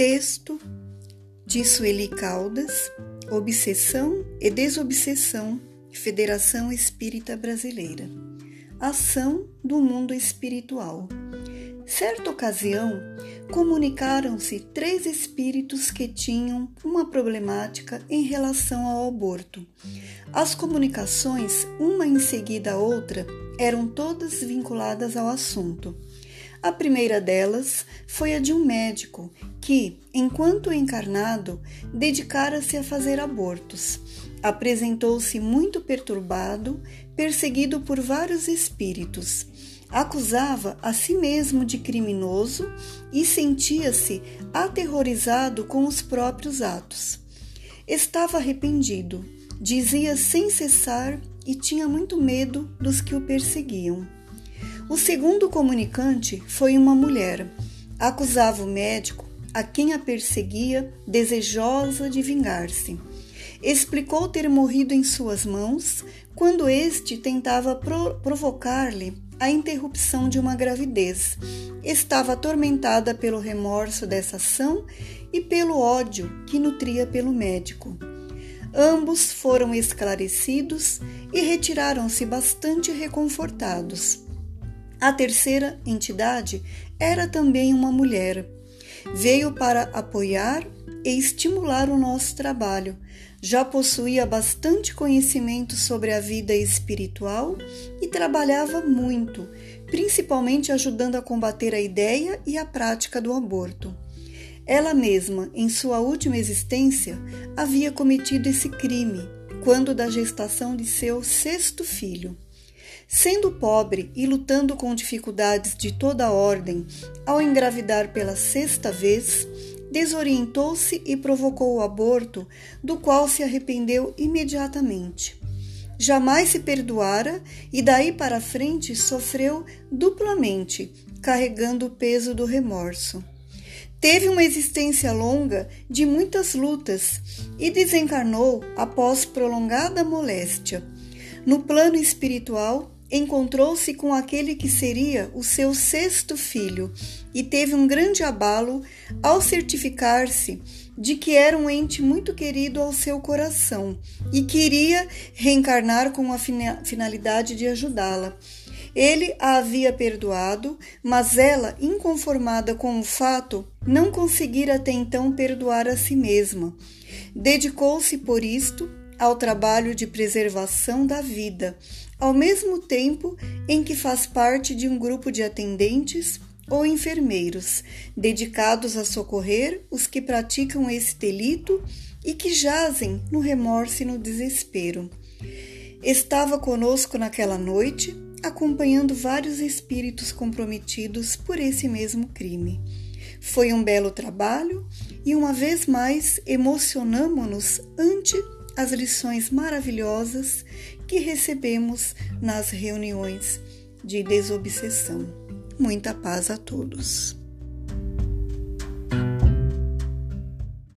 Texto de Sueli Caldas, Obsessão e Desobsessão, Federação Espírita Brasileira. Ação do mundo espiritual. Certa ocasião, comunicaram-se três espíritos que tinham uma problemática em relação ao aborto. As comunicações, uma em seguida a outra, eram todas vinculadas ao assunto. A primeira delas foi a de um médico que, enquanto encarnado, dedicara-se a fazer abortos. Apresentou-se muito perturbado, perseguido por vários espíritos acusava a si mesmo de criminoso e sentia-se aterrorizado com os próprios atos. Estava arrependido, dizia sem cessar e tinha muito medo dos que o perseguiam. O segundo comunicante foi uma mulher. Acusava o médico, a quem a perseguia, desejosa de vingar-se. Explicou ter morrido em suas mãos quando este tentava pro provocar-lhe a interrupção de uma gravidez. Estava atormentada pelo remorso dessa ação e pelo ódio que nutria pelo médico. Ambos foram esclarecidos e retiraram-se bastante reconfortados. A terceira entidade era também uma mulher. Veio para apoiar e estimular o nosso trabalho. Já possuía bastante conhecimento sobre a vida espiritual e trabalhava muito, principalmente ajudando a combater a ideia e a prática do aborto. Ela mesma, em sua última existência, havia cometido esse crime quando da gestação de seu sexto filho. Sendo pobre e lutando com dificuldades de toda ordem, ao engravidar pela sexta vez, desorientou-se e provocou o aborto, do qual se arrependeu imediatamente. Jamais se perdoara e daí para frente sofreu duplamente, carregando o peso do remorso. Teve uma existência longa de muitas lutas e desencarnou após prolongada moléstia. No plano espiritual, encontrou-se com aquele que seria o seu sexto filho e teve um grande abalo ao certificar-se de que era um ente muito querido ao seu coração e queria reencarnar com a finalidade de ajudá-la. Ele a havia perdoado, mas ela, inconformada com o fato, não conseguira até então perdoar a si mesma. Dedicou-se, por isto, ao trabalho de preservação da vida, ao mesmo tempo em que faz parte de um grupo de atendentes ou enfermeiros dedicados a socorrer os que praticam esse delito e que jazem no remorso e no desespero. Estava conosco naquela noite, acompanhando vários espíritos comprometidos por esse mesmo crime. Foi um belo trabalho e uma vez mais emocionamo-nos ante as lições maravilhosas que recebemos nas reuniões de desobsessão. Muita paz a todos.